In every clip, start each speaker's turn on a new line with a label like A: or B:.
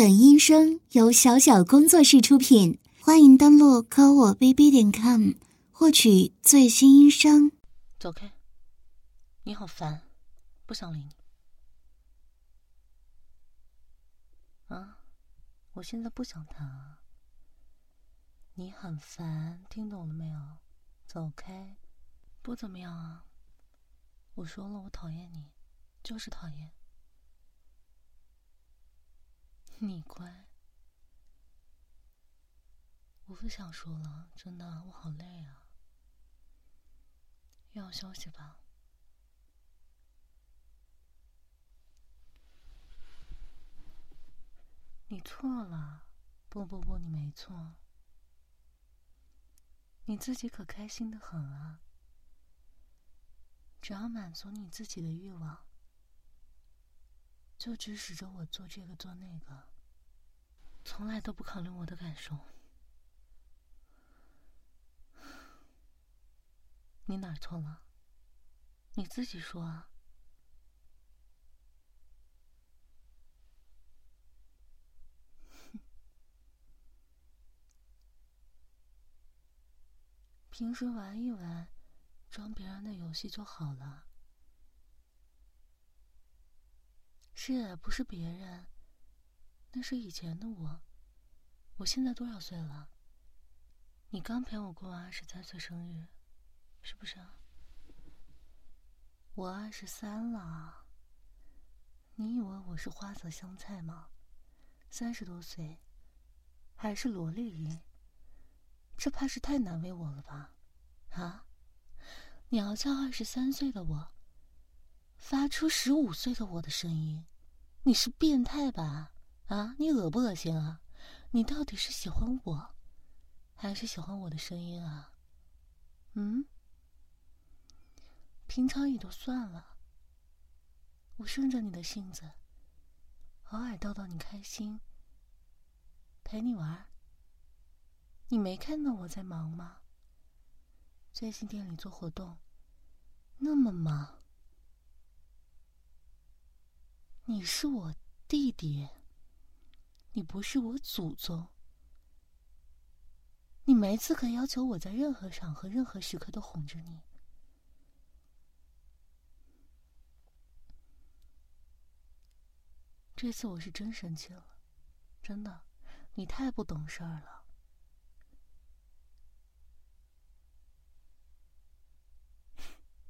A: 本音声由小小工作室出品，欢迎登录科我 bb 点 com 获取最新音声。
B: 走开！你好烦，不想理你。啊，我现在不想谈啊。你很烦，听懂了没有？走开！不怎么样啊。我说了，我讨厌你，就是讨厌。你乖，我不想说了，真的，我好累啊，要休息吧。你错了，不不不，你没错，你自己可开心的很啊，只要满足你自己的欲望。就指使着我做这个做那个，从来都不考虑我的感受。你哪错了？你自己说啊！平时玩一玩，装别人的游戏就好了。是不是别人？那是以前的我。我现在多少岁了？你刚陪我过二十三岁生日，是不是？我二十三了。你以为我是花泽香菜吗？三十多岁，还是萝莉音？这怕是太难为我了吧？啊？你要叫二十三岁的我？发出十五岁的我的声音，你是变态吧？啊，你恶不恶心啊？你到底是喜欢我，还是喜欢我的声音啊？嗯？平常也就算了，我顺着你的性子，偶尔逗逗你开心，陪你玩。你没看到我在忙吗？最近店里做活动，那么忙。你是我弟弟，你不是我祖宗，你没资格要求我在任何场合、任何时刻都哄着你。这次我是真生气了，真的，你太不懂事儿了，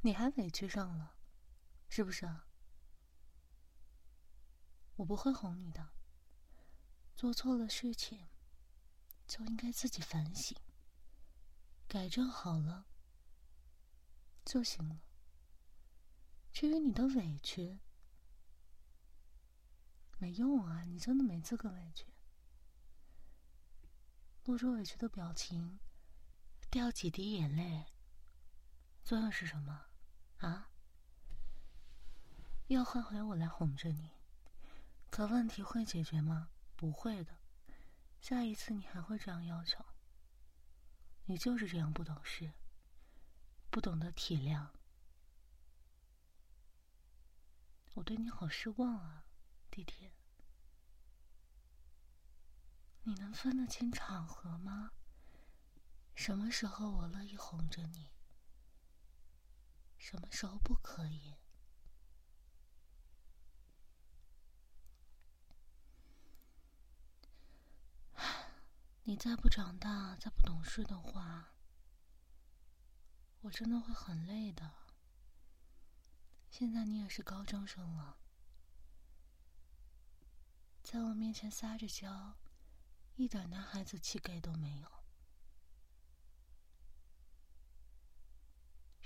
B: 你还委屈上了，是不是？我不会哄你的。做错了事情，就应该自己反省，改正好了就行了。至于你的委屈，没用啊！你真的没资格委屈。露出委屈的表情，掉几滴眼泪，作用是什么？啊？要换回我来哄着你？可问题会解决吗？不会的。下一次你还会这样要求。你就是这样不懂事，不懂得体谅。我对你好失望啊，弟弟。你能分得清场合吗？什么时候我乐意哄着你？什么时候不可以？你再不长大，再不懂事的话，我真的会很累的。现在你也是高中生了，在我面前撒着娇，一点男孩子气概都没有。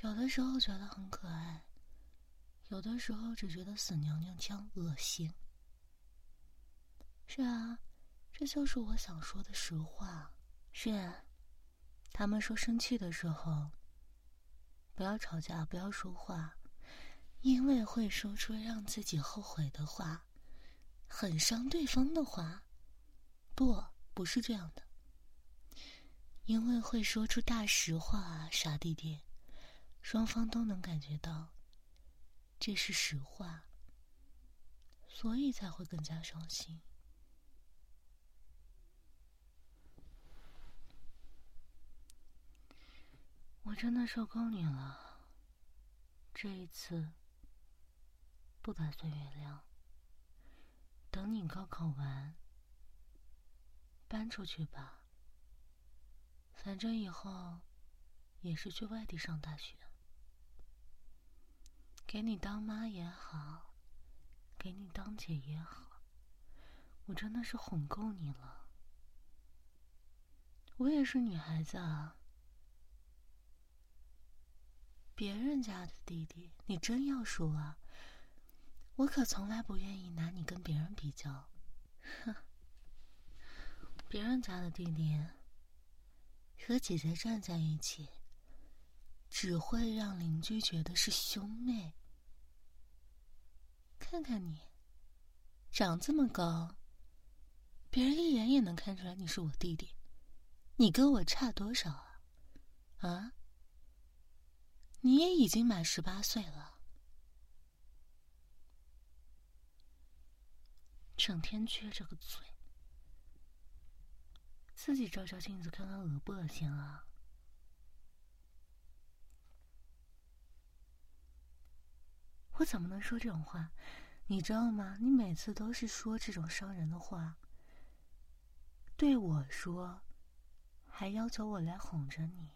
B: 有的时候觉得很可爱，有的时候只觉得死娘娘腔恶心。是啊。这就是我想说的实话。是，他们说生气的时候不要吵架，不要说话，因为会说出让自己后悔的话，很伤对方的话。不，不是这样的。因为会说出大实话，傻弟弟，双方都能感觉到这是实话，所以才会更加伤心。我真的受够你了，这一次不打算原谅。等你高考完，搬出去吧。反正以后也是去外地上大学，给你当妈也好，给你当姐也好，我真的是哄够你了。我也是女孩子啊。别人家的弟弟，你真要说啊，我可从来不愿意拿你跟别人比较。哼，别人家的弟弟和姐姐站在一起，只会让邻居觉得是兄妹。看看你，长这么高，别人一眼也能看出来你是我弟弟。你跟我差多少啊？啊？你也已经满十八岁了，整天撅着个嘴，自己照照镜子看看恶不恶心啊？我怎么能说这种话？你知道吗？你每次都是说这种伤人的话，对我说，还要求我来哄着你。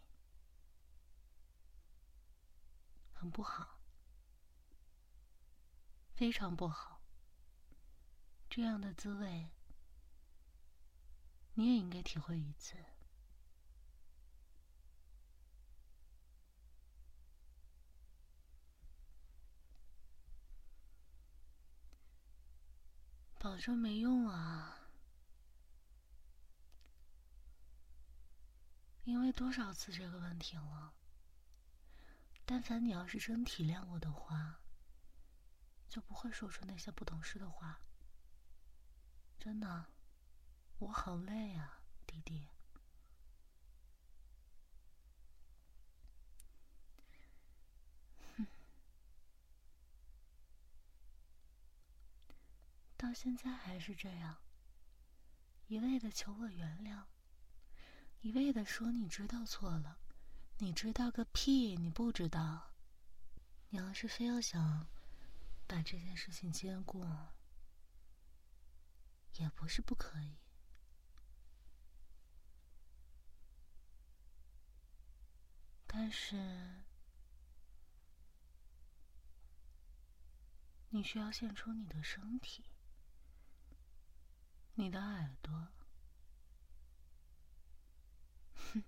B: 很不好，非常不好。这样的滋味，你也应该体会一次。保证没用啊，因为多少次这个问题了。但凡你要是真体谅我的话，就不会说出那些不懂事的话。真的，我好累啊，弟弟。到现在还是这样，一味的求我原谅，一味的说你知道错了。你知道个屁！你不知道。你要是非要想把这件事情兼顾，也不是不可以。但是，你需要献出你的身体，你的耳朵。哼。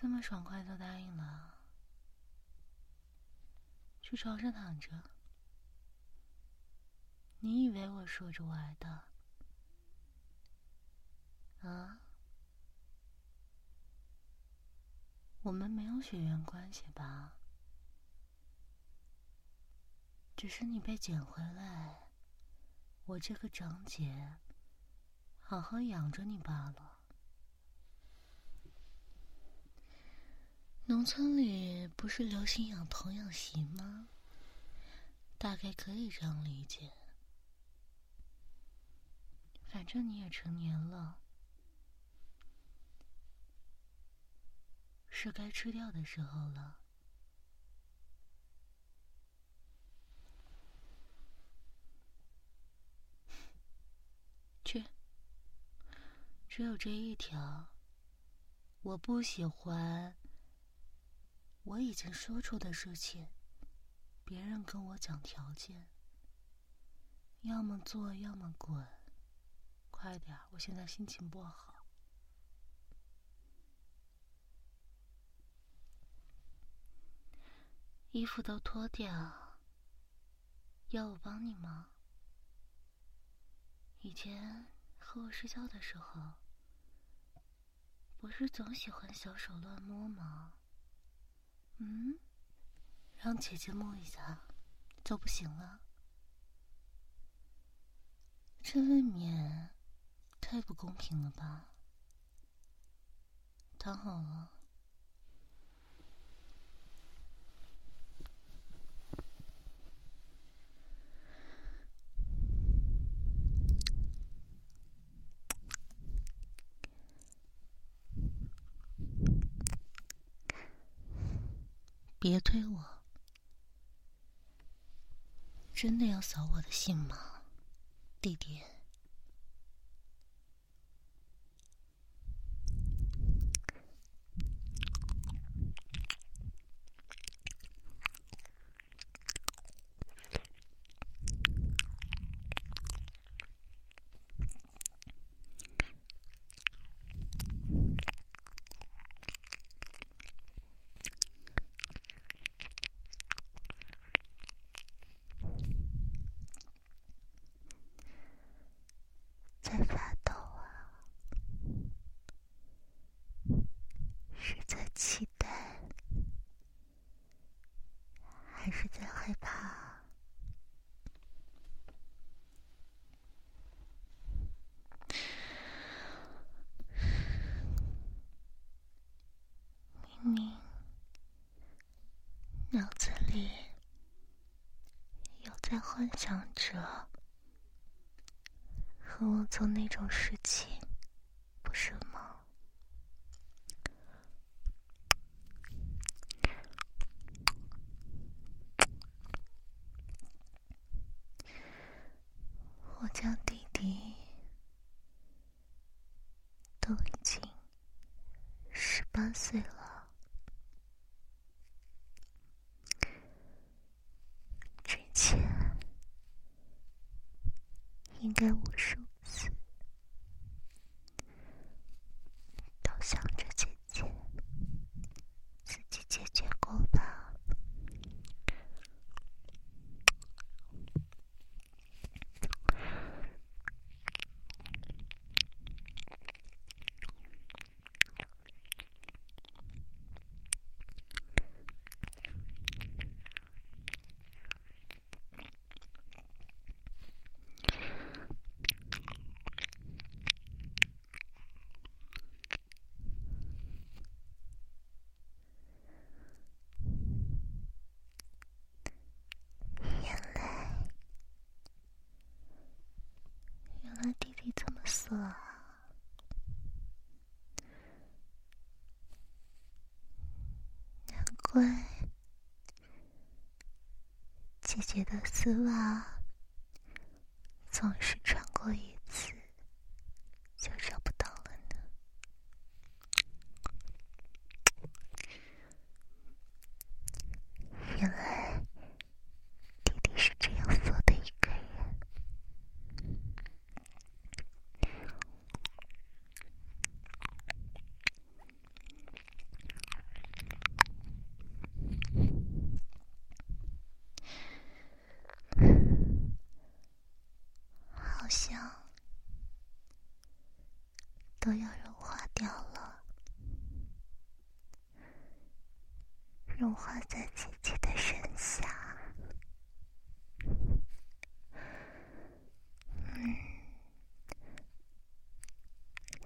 B: 这么爽快就答应了，去床上躺着。你以为我说着玩的？啊？我们没有血缘关系吧？只是你被捡回来，我这个长姐好好养着你罢了。农村里不是流行养童养媳吗？大概可以这样理解。反正你也成年了，是该吃掉的时候了。去，只有这一条。我不喜欢。我已经说出的事情，别人跟我讲条件，要么做，要么滚。快点，我现在心情不好。衣服都脱掉，要我帮你吗？以前和我睡觉的时候，不是总喜欢小手乱摸吗？嗯，让姐姐摸一下就不行了？这未免太不公平了吧？躺好了。别推我！真的要扫我的兴吗，弟弟？期待还是在害怕明明脑子里又在幻想着和我做那种事情不是吗？我家弟弟都已经十八岁了。该我说数次都想着姐姐，自己解决过吧。乖，姐姐的丝袜总是穿过一次就找不到了呢。原来弟弟是这样做的一个人。画在姐姐的身下，嗯，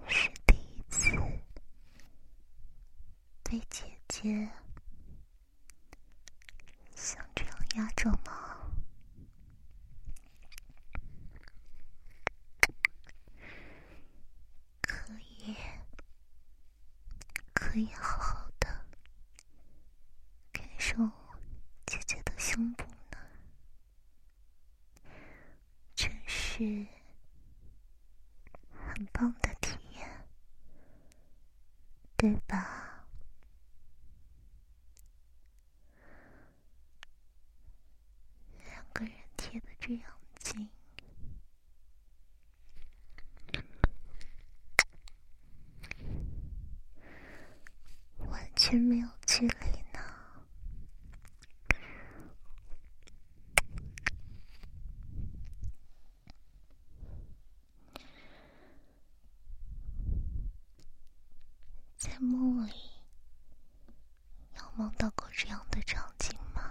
B: 是第一次对姐姐像这样压着吗？可以，可以好好。姐姐的胸部呢？真是很棒的体验，对吧？两个人贴的这样近，完全没有距离。在梦里有梦到过这样的场景吗，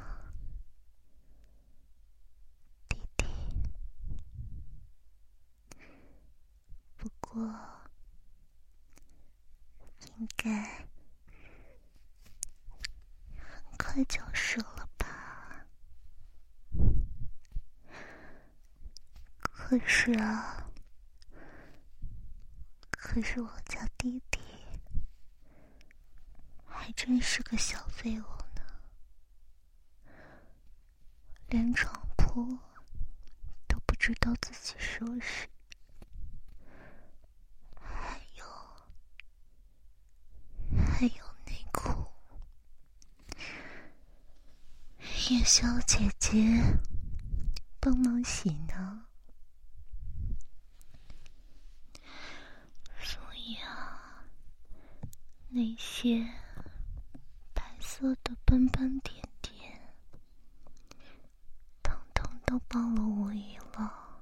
B: 弟弟？不过应该很快就是了吧？可是啊，可是我家弟弟还真是个小废物呢。连床铺都不知道自己收拾，还有还有内裤，夜宵姐姐帮忙洗呢。所以啊，那些色的斑斑点点，统统都暴露无遗了。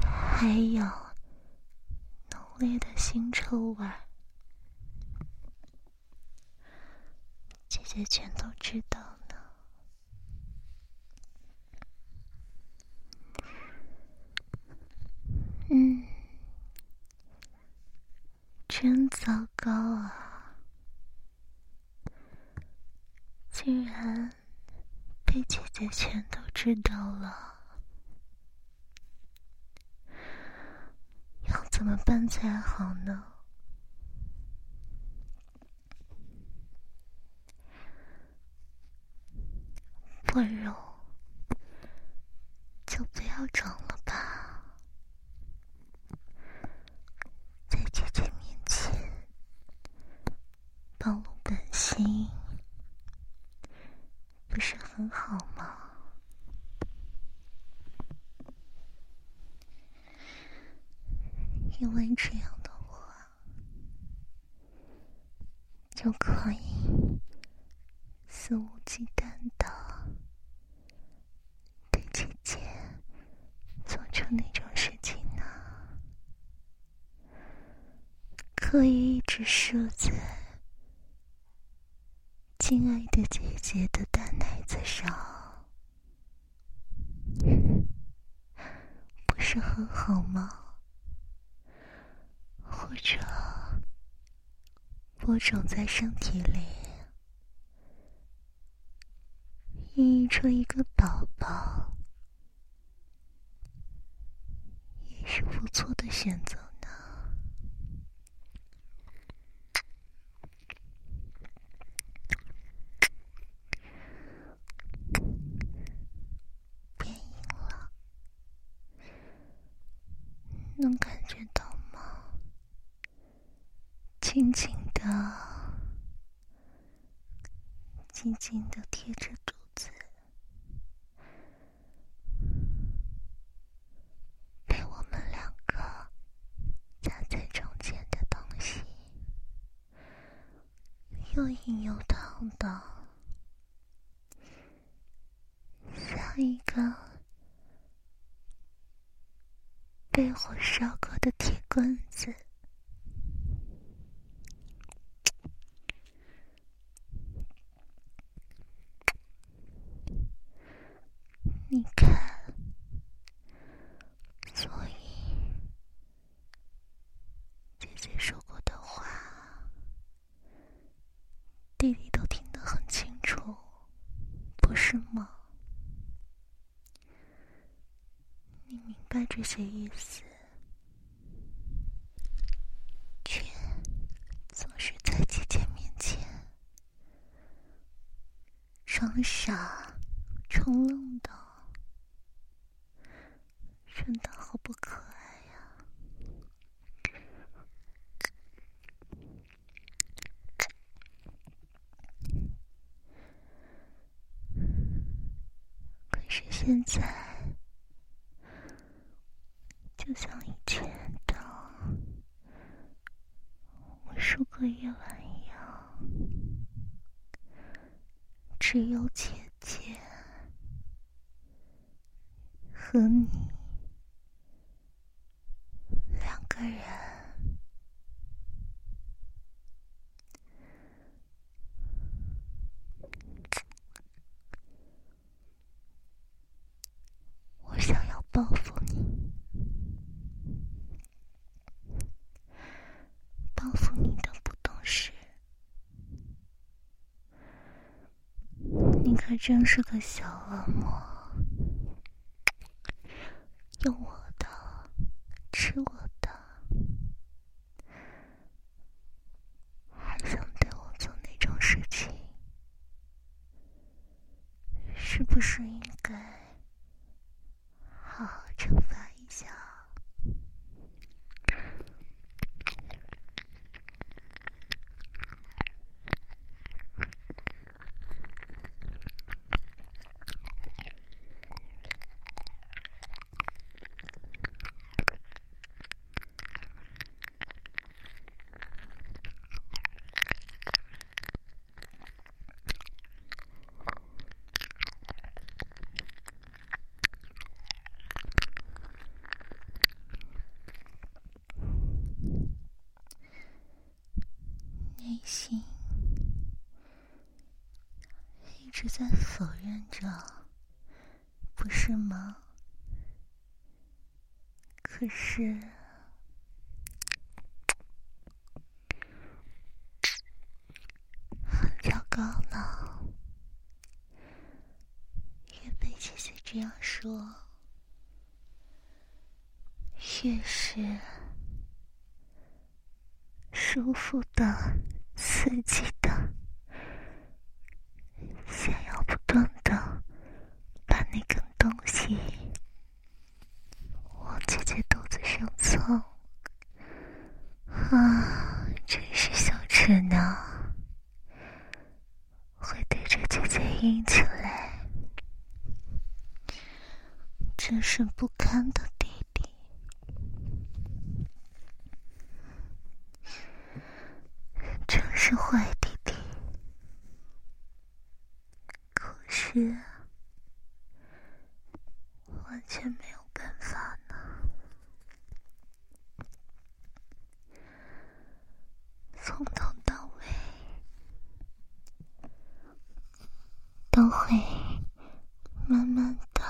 B: 还有浓烈的腥臭味儿，姐姐全都知道呢。嗯，真糟糕啊！竟然被姐姐全到了，要怎么办才好呢？不如就不要装了吧。在姐姐面前暴露本性，不是很好吗？因为这样的话，就可以肆无忌惮的对姐姐做出那种事情呢。可以一直设在亲爱的姐姐的大奶子上，不是很好吗？或者播种在身体里，孕育出一个宝宝，也是不错的选择呢。变硬了，能感觉到吗？紧紧的、紧紧的贴着肚子，被我们两个夹在中间的东西，又硬又烫的，像一个被火烧过的铁棍子。你看，所以姐姐说过的话，弟弟都听得很清楚，不是吗？你明白这些意思，却总是在姐姐面前装傻充愣的，真的好不可爱呀、可是现在，就像以前的无数个夜晚一样，只有姐和你两个人。我想要报复你，报复你的不懂事。你可真是个小恶魔，用我的，吃我的，还想对我做那种事情，是不是罚一下。内心一直在否认着，不是吗？可是很糟糕了，越被姐姐这样说，越是舒服的。刺激的，想要不断的把那根东西往姐姐肚子上凑，啊，真是小痴呢，会对着姐姐硬起来，真是不堪的。是坏弟弟，可是完全没有办法呢。从头到尾都会慢慢的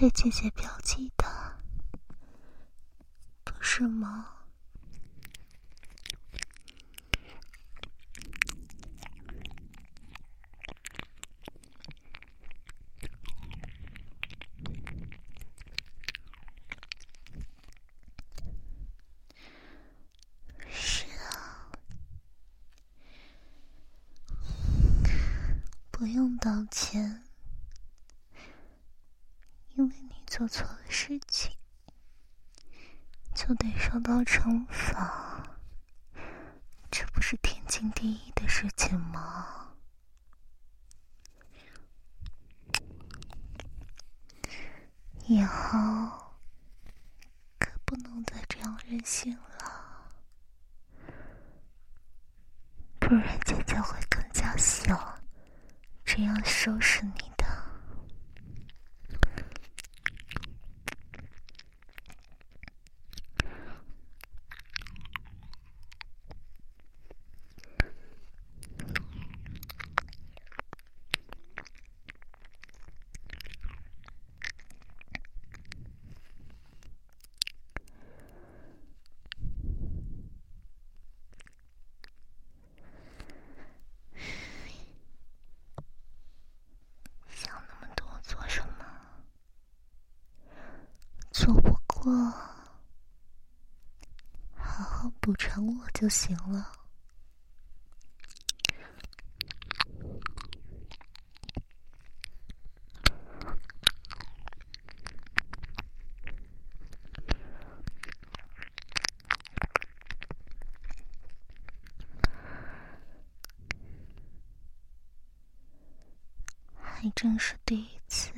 B: 被姐姐标记的，不是吗？不用道歉，因为你做错了事情，就得受到惩罚，这不是天经地义的事情吗？以后可不能再这样任性了，不然姐姐会更加小。这样收拾你的。补偿我就行了。还真是第一次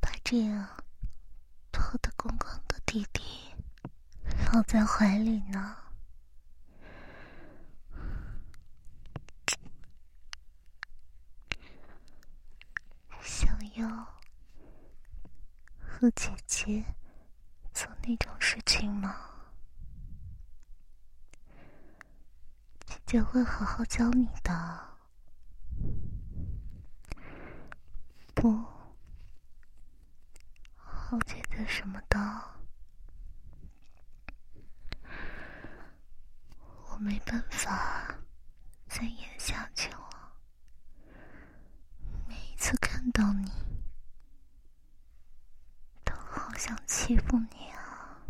B: 把这样脱得光光的弟弟。抱在怀里呢，想要和姐姐做那种事情吗？姐姐会好好教你的。不，好姐姐什么的。没办法再演下去了。每一次看到你，都好想欺负你啊！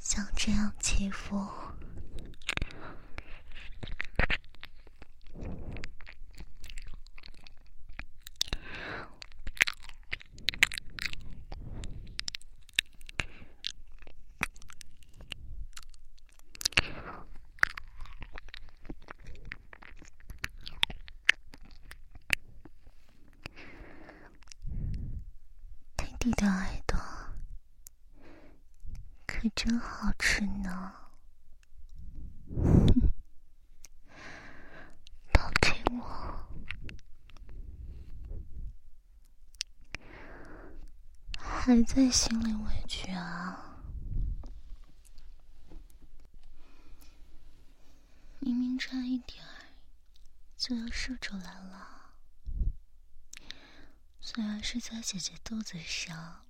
B: 像这样欺负，我弟的耳朵可真好吃呢，抱紧我，还在心里委屈啊？明明差一点就要射出来了。虽然是在姐姐肚子上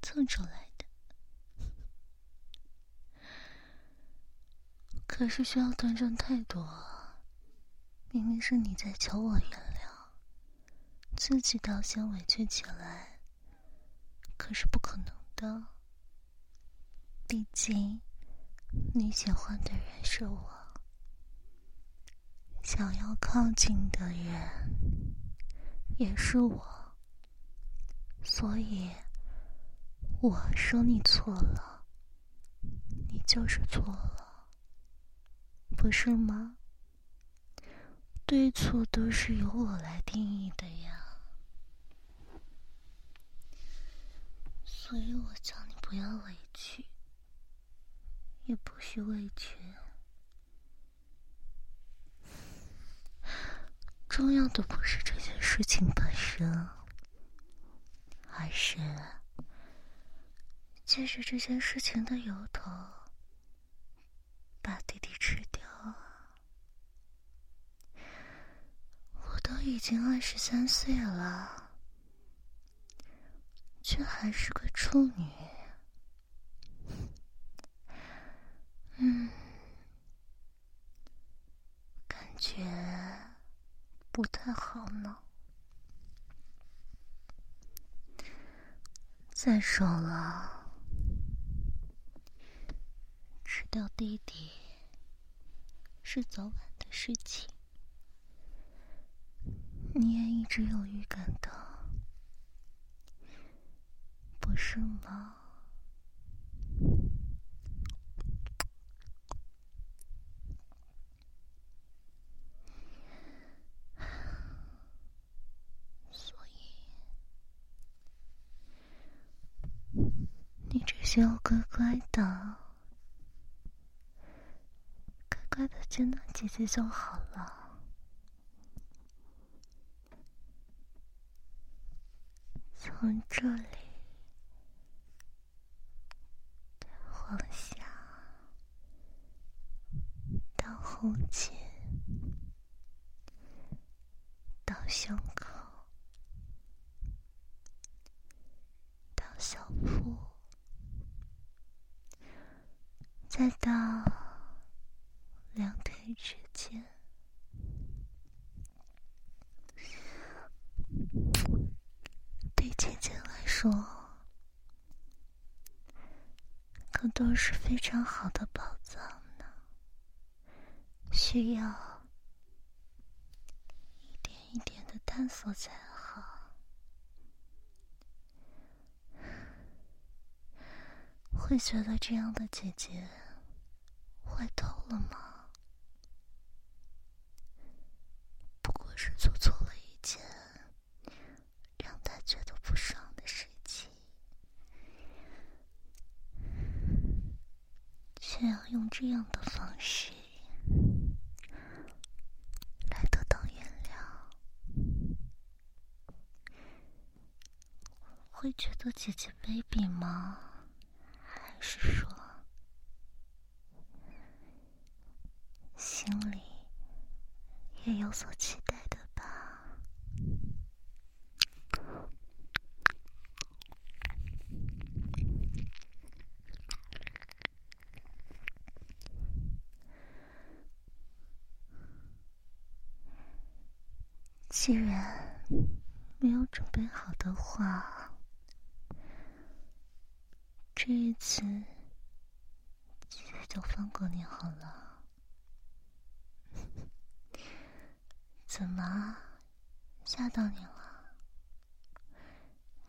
B: 蹭出来的，可是需要端正太多。明明是你在求我原谅，自己倒先委屈起来，可是不可能的。毕竟你喜欢的人是我，想要靠近的人也是我。所以，我说你错了，你就是错了，不是吗？对错都是由我来定义的呀。所以我叫你不要委屈，也不许委屈。重要的不是这件事情本身。而是借着这件事情的由头，把弟弟吃掉啊。我都已经二十三岁了，却还是个处女。嗯，感觉不太好呢。再说了，吃掉弟弟是早晚的事情，你也一直有预感的，不是吗？所以你只需要乖乖的，乖的见到姐姐就好了。从这里往下到后肩，到胸口，到小腹。再到两腿之间，对姐姐来说，可都是非常好的宝藏呢。需要一点一点的探索才好。会觉得这样的姐姐。坏透了吗？不过是做错了一件让他觉得不爽的事情，却要用这样的方式来得到原谅，有姐姐 baby 吗？还是说？心里也有所期待的吧。既然没有准备好的话，这一次就放过你好了。怎么吓到你了？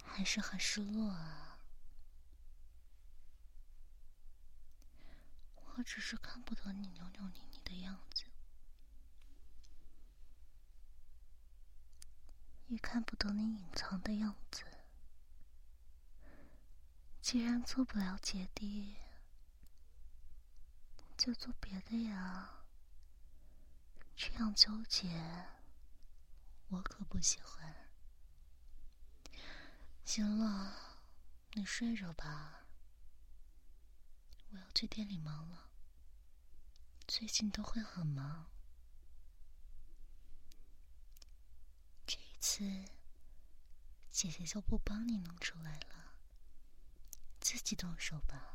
B: 还是很失落啊？我只是看不得你扭扭捏捏的样子，也看不得你隐藏的样子。既然做不了姐弟，就做别的呀。这样纠结，我可不喜欢。行了，你睡着吧，我要去店里忙了。最近都会很忙，这一次姐姐就不帮你弄出来了，自己动手吧。